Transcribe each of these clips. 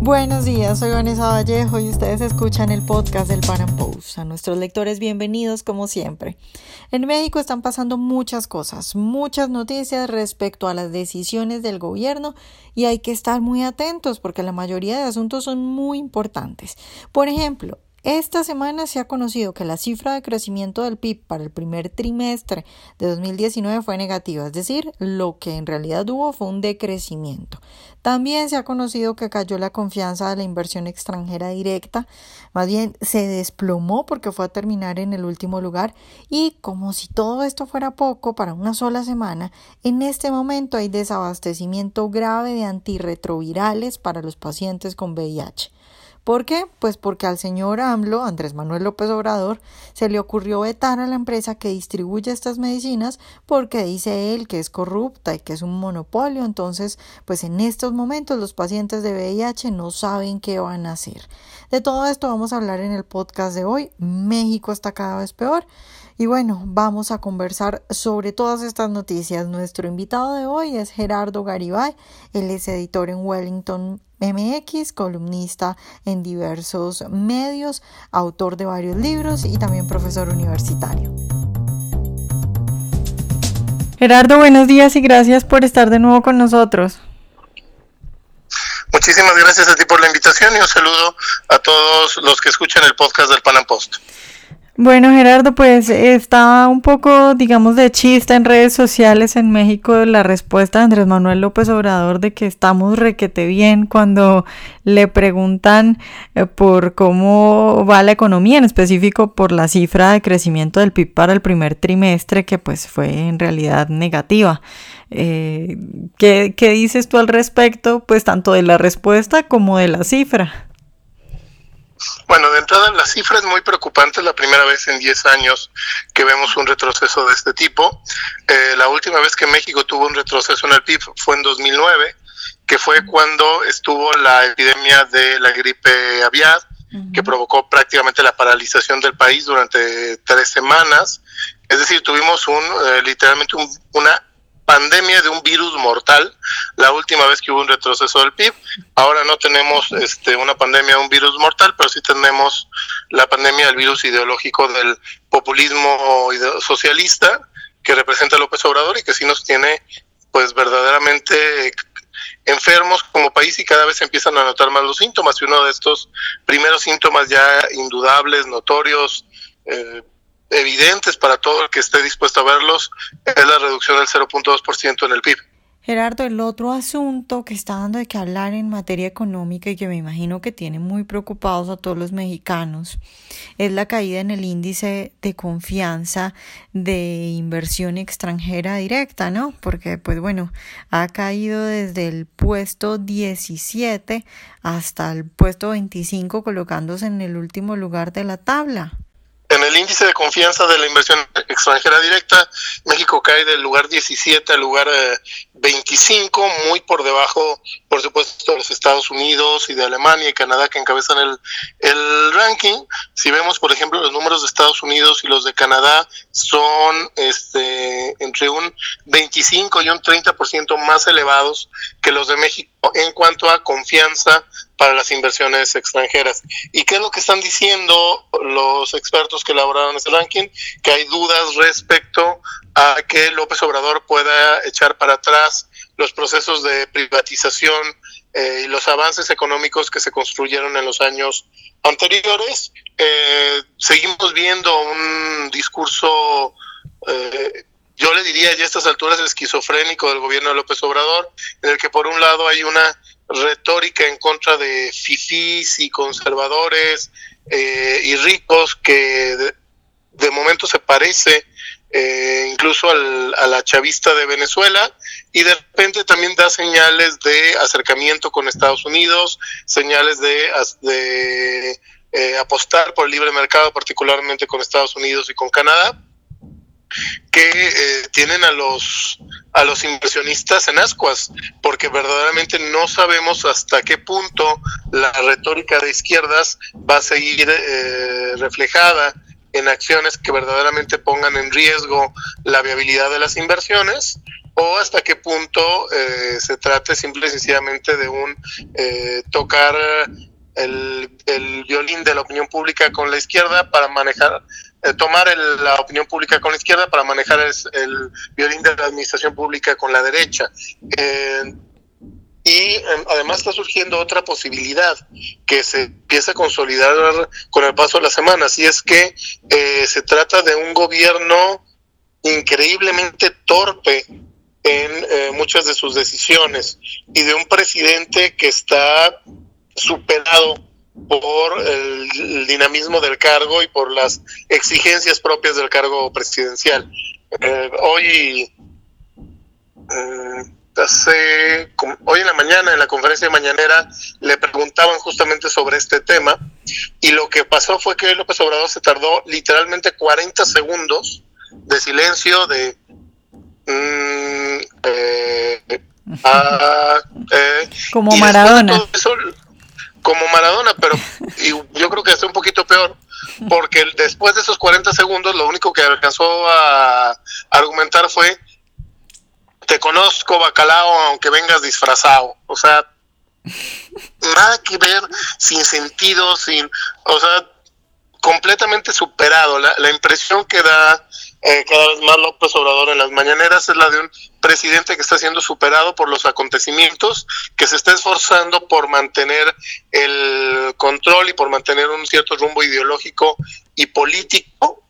Buenos días, soy Vanessa Vallejo y ustedes escuchan el podcast del Pan Post. A nuestros lectores bienvenidos como siempre. En México están pasando muchas cosas, muchas noticias respecto a las decisiones del gobierno y hay que estar muy atentos porque la mayoría de asuntos son muy importantes. Por ejemplo, esta semana se ha conocido que la cifra de crecimiento del PIB para el primer trimestre de 2019 fue negativa, es decir, lo que en realidad hubo fue un decrecimiento. También se ha conocido que cayó la confianza de la inversión extranjera directa, más bien se desplomó porque fue a terminar en el último lugar y como si todo esto fuera poco para una sola semana, en este momento hay desabastecimiento grave de antirretrovirales para los pacientes con VIH. ¿Por qué? Pues porque al señor AMLO, Andrés Manuel López Obrador, se le ocurrió vetar a la empresa que distribuye estas medicinas porque dice él que es corrupta y que es un monopolio. Entonces, pues en estos momentos los pacientes de VIH no saben qué van a hacer. De todo esto vamos a hablar en el podcast de hoy. México está cada vez peor. Y bueno, vamos a conversar sobre todas estas noticias. Nuestro invitado de hoy es Gerardo Garibay. Él es editor en Wellington MX, columnista en diversos medios, autor de varios libros y también profesor universitario. Gerardo, buenos días y gracias por estar de nuevo con nosotros. Muchísimas gracias a ti por la invitación y un saludo a todos los que escuchan el podcast del Pan Post. Bueno, Gerardo, pues está un poco, digamos, de chiste en redes sociales en México la respuesta de Andrés Manuel López Obrador de que estamos requete bien cuando le preguntan eh, por cómo va la economía, en específico por la cifra de crecimiento del PIB para el primer trimestre, que pues fue en realidad negativa. Eh, ¿qué, ¿Qué dices tú al respecto, pues tanto de la respuesta como de la cifra? Bueno, de entrada la cifra es muy preocupante, es la primera vez en 10 años que vemos un retroceso de este tipo. Eh, la última vez que México tuvo un retroceso en el PIB fue en 2009, que fue cuando estuvo la epidemia de la gripe aviar, que provocó prácticamente la paralización del país durante tres semanas. Es decir, tuvimos un eh, literalmente una pandemia de un virus mortal, la última vez que hubo un retroceso del PIB. Ahora no tenemos este, una pandemia de un virus mortal, pero sí tenemos la pandemia del virus ideológico del populismo socialista que representa López Obrador y que sí nos tiene pues verdaderamente enfermos como país y cada vez empiezan a notar más los síntomas y uno de estos primeros síntomas ya indudables, notorios, eh, evidentes para todo el que esté dispuesto a verlos es la reducción del 0.2% en el PIB. Gerardo, el otro asunto que está dando de que hablar en materia económica y que me imagino que tiene muy preocupados a todos los mexicanos es la caída en el índice de confianza de inversión extranjera directa, ¿no? Porque, pues bueno, ha caído desde el puesto 17 hasta el puesto 25, colocándose en el último lugar de la tabla. El índice de confianza de la inversión extranjera directa, México cae del lugar 17 al lugar 25, eh, muy por debajo, por supuesto, de los Estados Unidos y de Alemania y Canadá que encabezan el, el ranking. Si vemos, por ejemplo, los números de Estados Unidos y los de Canadá son este, entre un 25 y un 30% más elevados que los de México en cuanto a confianza para las inversiones extranjeras. ¿Y qué es lo que están diciendo los expertos que elaboraron ese ranking? Que hay dudas respecto a que López Obrador pueda echar para atrás los procesos de privatización eh, y los avances económicos que se construyeron en los años anteriores. Eh, seguimos viendo un discurso eh, yo le diría ya a estas alturas esquizofrénico del gobierno de López Obrador, en el que por un lado hay una retórica en contra de fifís y conservadores y ricos que de, momento se parece eh, incluso al, a la chavista de Venezuela y de repente también da señales de acercamiento con Estados Unidos, señales de, eh, apostar por el libre mercado, particularmente con Estados Unidos y con Canadá que eh, tienen a los a los inversionistas en ascuas, porque verdaderamente no sabemos hasta qué punto la retórica de izquierdas va a seguir eh, reflejada en acciones que verdaderamente pongan en riesgo la viabilidad de las inversiones o hasta qué punto eh, se trate simple y sencillamente de un eh, tocar el, violín de la opinión pública con la izquierda para manejar, eh, tomar la opinión pública con la izquierda para manejar el, violín de la administración pública con la derecha. Y em, además está surgiendo otra posibilidad que se empieza a consolidar con el paso de las semanas, y es que se trata de un gobierno increíblemente torpe en eh, muchas de sus decisiones y de un presidente que está superado por el, dinamismo del cargo y por las exigencias propias del cargo presidencial. Eh, hoy, eh, hace, hoy en la mañana, en la conferencia mañanera, le preguntaban justamente sobre este tema y lo que pasó fue que López Obrador se tardó literalmente 40 segundos de silencio, de Mm, eh, ah, eh, como Maradona. como Maradona, pero yo creo que es un poquito peor, porque después de esos 40 segundos lo único que alcanzó a argumentar fue, te conozco bacalao aunque vengas disfrazado. O sea, nada que ver, sin sentido, sin, o sea, completamente superado. La, la impresión que da eh, cada vez más López Obrador en las mañaneras es la de un presidente que está siendo superado por los acontecimientos, que se está esforzando por mantener el control y por mantener un cierto rumbo ideológico y político,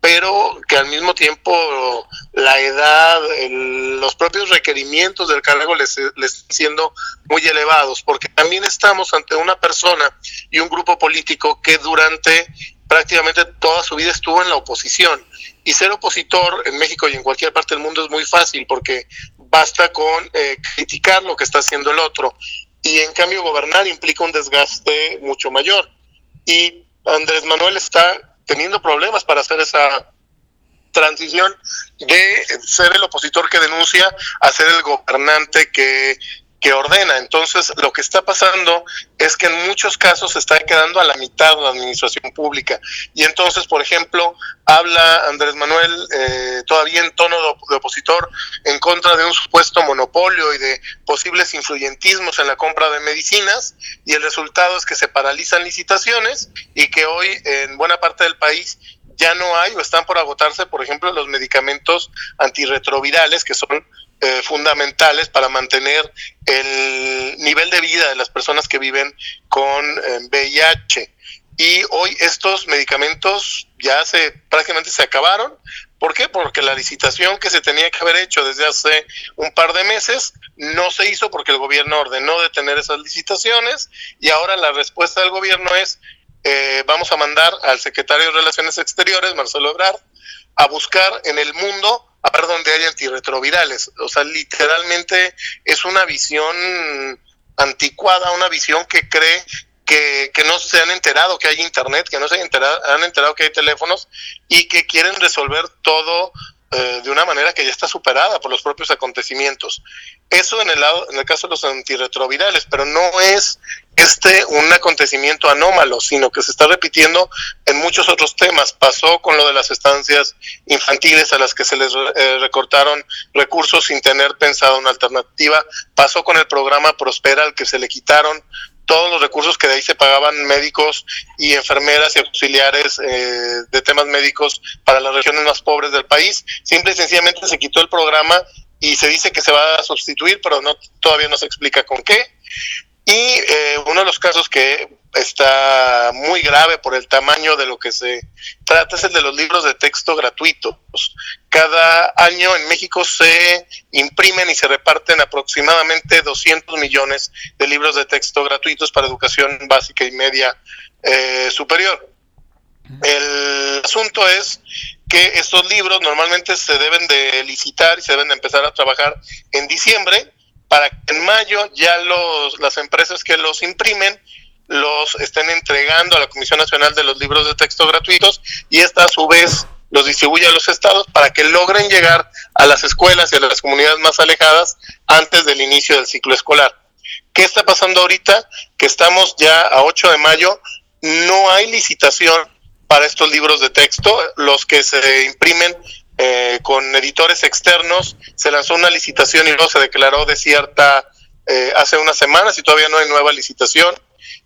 pero que al mismo tiempo la edad, los propios requerimientos del cargo les, les siendo muy elevados, porque también estamos ante una persona y un grupo político que durante prácticamente toda su vida estuvo en la oposición. Y ser opositor en México y en cualquier parte del mundo es muy fácil porque basta con eh, criticar lo que está haciendo el otro. Y en cambio gobernar implica un desgaste mucho mayor. Y Andrés Manuel está teniendo problemas para hacer esa transición de ser el opositor que denuncia a ser el gobernante que que ordena. Entonces, lo que está pasando es que en muchos casos se está quedando a la mitad de la administración pública. Y entonces, por ejemplo, habla Andrés Manuel eh, todavía en tono de, opositor en contra de un supuesto monopolio y de posibles influyentismos en la compra de medicinas. Y el resultado es que se paralizan licitaciones y que hoy en buena parte del país ya no hay o están por agotarse, por ejemplo, los medicamentos antirretrovirales, que son eh, fundamentales para mantener el nivel de vida de las personas que viven con VIH. Eh, y hoy estos medicamentos ya se prácticamente se acabaron. ¿Por qué? Porque la licitación que se tenía que haber hecho desde hace un par de meses no se hizo porque el gobierno ordenó detener esas licitaciones y ahora la respuesta del gobierno es eh, vamos a mandar al secretario de Relaciones Exteriores, Marcelo Ebrard, a buscar en el mundo a ver dónde hay antirretrovirales. O sea, literalmente es una visión anticuada, una visión que cree que, no se han enterado que hay internet, que no se han enterado, han enterado que hay teléfonos y que quieren resolver todo eh, de una manera que ya está superada por los propios acontecimientos. Eso en el, lado, en el caso de los antirretrovirales, pero no es este un acontecimiento anómalo, sino que se está repitiendo en muchos otros temas. Pasó con lo de las estancias infantiles a las que se les eh, recortaron recursos sin tener pensado una alternativa. Pasó con el programa Prospera al que se le quitaron todos los recursos que de ahí se pagaban médicos y enfermeras y auxiliares eh, de temas médicos para las regiones más pobres del país. Simple y sencillamente se quitó el programa y se dice que se va a sustituir, pero no todavía no se explica con qué. Y eh, uno de los casos que está muy grave por el tamaño de lo que se trata es el de los libros de texto gratuitos. Cada año en México se imprimen y se reparten aproximadamente 200 millones de libros de texto gratuitos para educación básica y media eh, superior. El asunto es que estos libros normalmente se deben de licitar y se deben de empezar a trabajar en diciembre para que en mayo ya los, las empresas que los imprimen los estén entregando a la Comisión Nacional de los Libros de Texto Gratuitos y esta a su vez los distribuye a los estados para que logren llegar a las escuelas y a las comunidades más alejadas antes del inicio del ciclo escolar. ¿Qué está pasando ahorita? Que estamos ya a 8 de mayo, no hay licitación para estos libros de texto, los que se imprimen eh, con editores externos, se lanzó una licitación y luego se declaró desierta eh, hace unas semanas y todavía no hay nueva licitación.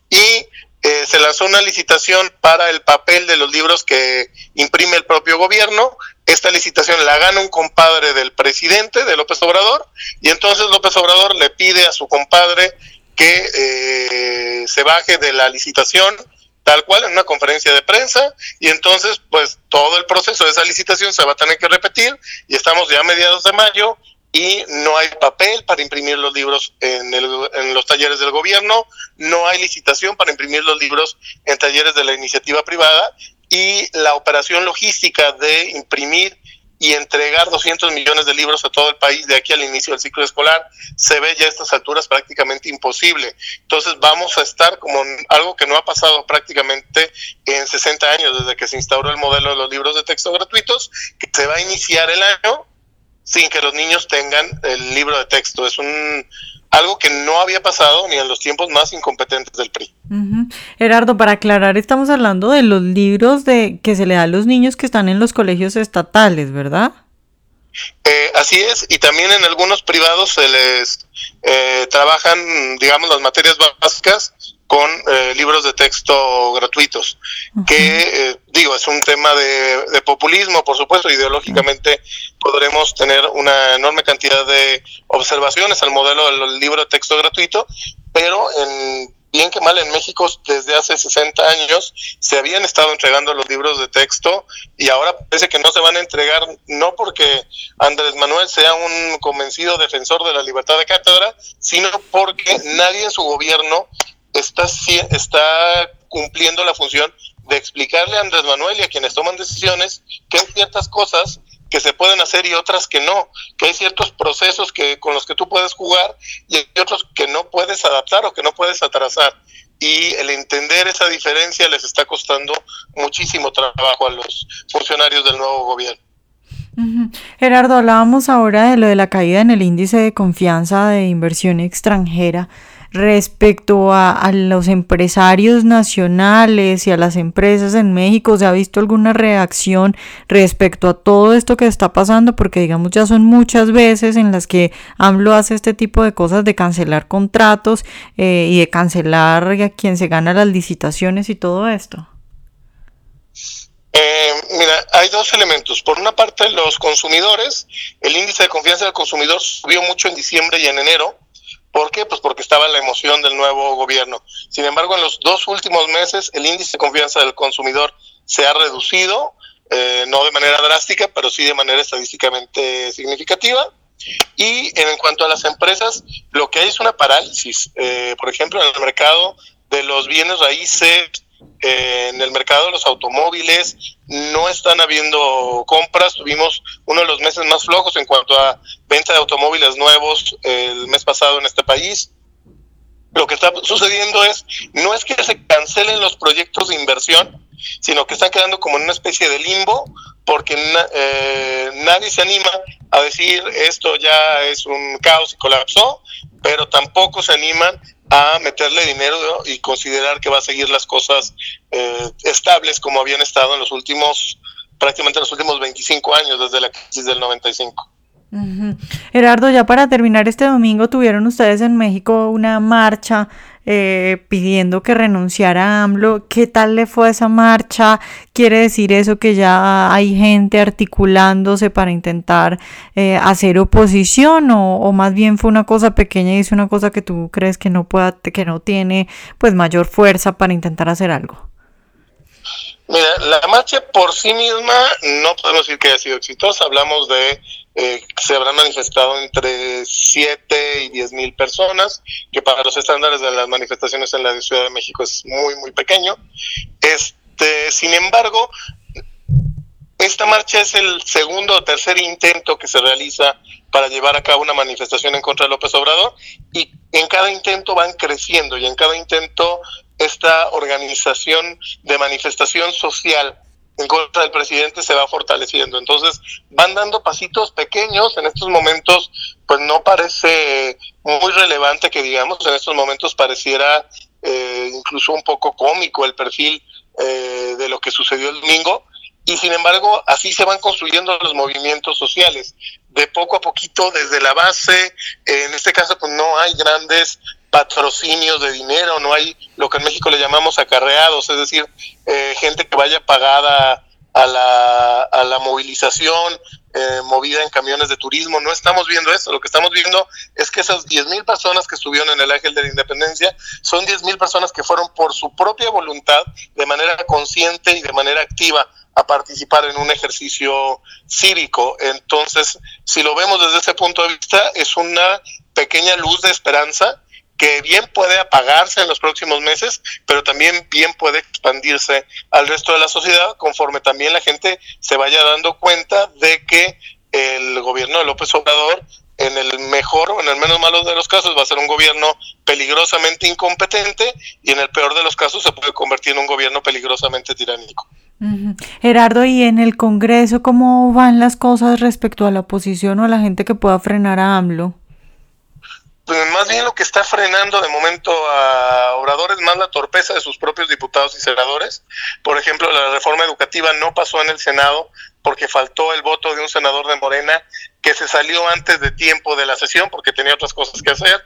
Y eh, se lanzó una licitación para el papel de los libros que imprime el propio gobierno. Esta licitación la gana un compadre del presidente, de López Obrador, y entonces López Obrador le pide a su compadre que eh, se baje de la licitación tal cual en una conferencia de prensa y entonces pues todo el proceso de esa licitación se va a tener que repetir y estamos ya a mediados de mayo y no hay papel para imprimir los libros en, en, los talleres del gobierno, no hay licitación para imprimir los libros en talleres de la iniciativa privada y la operación logística de imprimir y entregar 200 millones de libros a todo el país de aquí al inicio del ciclo escolar se ve ya a estas alturas prácticamente imposible. Entonces vamos a estar como algo que no ha pasado prácticamente en 60 años desde que se instauró el modelo de los libros de texto gratuitos, que se va a iniciar el año sin que los niños tengan el libro de texto. Es un algo que no había pasado ni en los tiempos más incompetentes del PRI. Gerardo, para aclarar, estamos hablando de los libros de que se le da a los niños que están en los colegios estatales, ¿verdad? Eh, así es, y también en algunos privados se les eh, trabajan, digamos, las materias básicas con eh, libros de texto gratuitos, que digo, es un tema de, populismo, por supuesto, ideológicamente podremos tener una enorme cantidad de observaciones al modelo del libro de texto gratuito, pero en bien que mal en México desde hace 60 años se habían estado entregando los libros de texto y ahora parece que no se van a entregar, no porque Andrés Manuel sea un convencido defensor de la libertad de cátedra, sino porque nadie en su gobierno está, cumpliendo la función de explicarle a Andrés Manuel y a quienes toman decisiones que hay ciertas cosas que se pueden hacer y otras que no, que hay ciertos procesos que con los que tú puedes jugar y hay otros que no puedes adaptar o que no puedes atrasar. Y el entender esa diferencia les está costando muchísimo trabajo a los funcionarios del nuevo gobierno. Gerardo, hablábamos ahora de lo de la caída en el índice de confianza de inversión extranjera respecto a, los empresarios nacionales y a las empresas en México? ¿Se ha visto alguna reacción respecto a todo esto que está pasando? Porque digamos ya son muchas veces en las que AMLO hace este tipo de cosas de cancelar contratos eh, y de cancelar a quien se gana las licitaciones y todo esto. Eh, mira, hay dos elementos. Por una parte, los consumidores, el índice de confianza del consumidor subió mucho en diciembre y en enero, ¿Por qué? Pues porque estaba la emoción del nuevo gobierno. Sin embargo, en los dos últimos meses el índice de confianza del consumidor se ha reducido, eh, no de manera drástica, pero sí de manera estadísticamente significativa. Y en cuanto a las empresas, lo que hay es una parálisis. Eh, por ejemplo, en el mercado de los bienes raíces, eh, en el mercado de los automóviles, no están habiendo compras. Tuvimos uno de los meses más flojos en cuanto a venta de automóviles nuevos el mes pasado en este país. Lo que está sucediendo es, no es que se cancelen los proyectos de inversión, sino que están quedando como en una especie de limbo, porque eh, nadie se anima a decir esto ya es un caos y colapsó, pero tampoco se animan a meterle dinero y considerar que va a seguir las cosas eh, estables como habían estado en los últimos, prácticamente los últimos 25 años, desde la crisis del 95. Gerardo, ya para terminar este domingo tuvieron ustedes en México una marcha eh, pidiendo que renunciara a AMLO. ¿Qué tal le fue esa marcha? ¿Quiere decir eso que ya hay gente articulándose para intentar eh, hacer oposición o, más bien fue una cosa pequeña y es una cosa que tú crees que no pueda, que no tiene pues mayor fuerza para intentar hacer algo? Mira, la marcha por sí misma no podemos decir que haya sido exitosa. Hablamos de eh, se habrán manifestado entre 7 y 10 mil personas, que para los estándares de las manifestaciones en la Ciudad de México es muy, muy pequeño. Este, sin embargo, esta marcha es el segundo o tercer intento que se realiza para llevar a cabo una manifestación en contra de López Obrador y en cada intento van creciendo y en cada intento esta organización de manifestación social en contra del presidente se va fortaleciendo. Entonces van dando pasitos pequeños. En estos momentos, pues no parece muy relevante que digamos, en estos momentos pareciera eh, incluso un poco cómico el perfil eh, de lo que sucedió el domingo. y sin embargo así se van construyendo los movimientos sociales, de poco a poquito desde la base, en este caso pues no hay grandes patrocinios de dinero, no hay lo que en México le llamamos acarreados, es decir, eh, gente que vaya pagada a la, movilización, eh, movida en camiones de turismo. No estamos viendo eso. Lo que estamos viendo es que esas 10 mil personas que estuvieron en el Ángel de la Independencia son 10 mil personas que fueron por su propia voluntad, de manera consciente y de manera activa, a participar en un ejercicio cívico. Entonces, si lo vemos desde ese punto de vista, es una pequeña luz de esperanza que bien puede apagarse en los próximos meses, pero también bien puede expandirse al resto de la sociedad conforme también la gente se vaya dando cuenta de que el gobierno de López Obrador en el mejor o en el menos malo de los casos va a ser un gobierno peligrosamente incompetente y en el peor de los casos se puede convertir en un gobierno peligrosamente tiránico. Gerardo, ¿y en el Congreso cómo van las cosas respecto a la oposición o a la gente que pueda frenar a AMLO? Pues más bien lo que está frenando de momento a Obrador es más la torpeza de sus propios diputados y senadores. Por ejemplo, la reforma educativa no pasó en el Senado porque faltó el voto de un senador de Morena que se salió antes de tiempo de la sesión porque tenía otras cosas que hacer.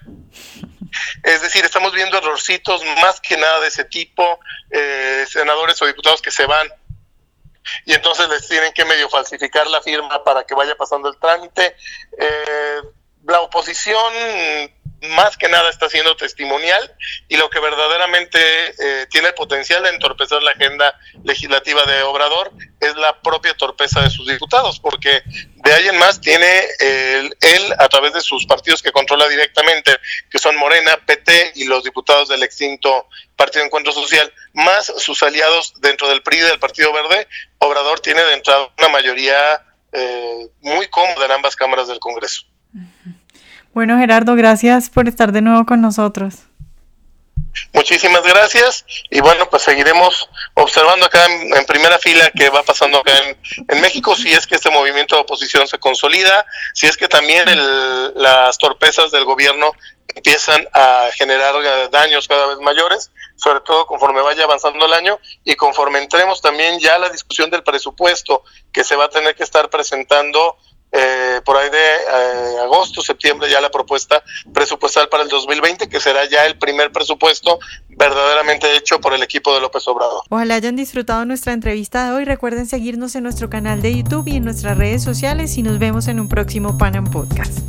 Es decir, estamos viendo errorcitos más que nada de ese tipo, eh, senadores o diputados que se van y entonces les tienen que medio falsificar la firma para que vaya pasando el trámite. Eh, la oposición más que nada está siendo testimonial y lo que verdaderamente eh, tiene el potencial de entorpecer la agenda legislativa de Obrador es la propia torpeza de sus diputados, porque de ahí en más tiene él, a través de sus partidos que controla directamente, que son Morena, PT y los diputados del extinto Partido Encuentro Social, más sus aliados dentro del PRI del Partido Verde, Obrador tiene de entrada una mayoría eh, muy cómoda en ambas cámaras del Congreso. Bueno, Gerardo, gracias por estar de nuevo con nosotros. Muchísimas gracias y bueno, pues seguiremos observando acá en, primera fila qué va pasando acá en, México, si es que este movimiento de oposición se consolida, si es que también las torpezas del gobierno empiezan a generar daños cada vez mayores, sobre todo conforme vaya avanzando el año y conforme entremos también ya a la discusión del presupuesto que se va a tener que estar presentando eh, por ahí de eh, agosto, septiembre, ya la propuesta presupuestal para el 2020, que será ya el primer presupuesto verdaderamente hecho por el equipo de López Obrador. Ojalá hayan disfrutado nuestra entrevista de hoy. Recuerden seguirnos en nuestro canal de YouTube y en nuestras redes sociales y nos vemos en un próximo Panam Podcast.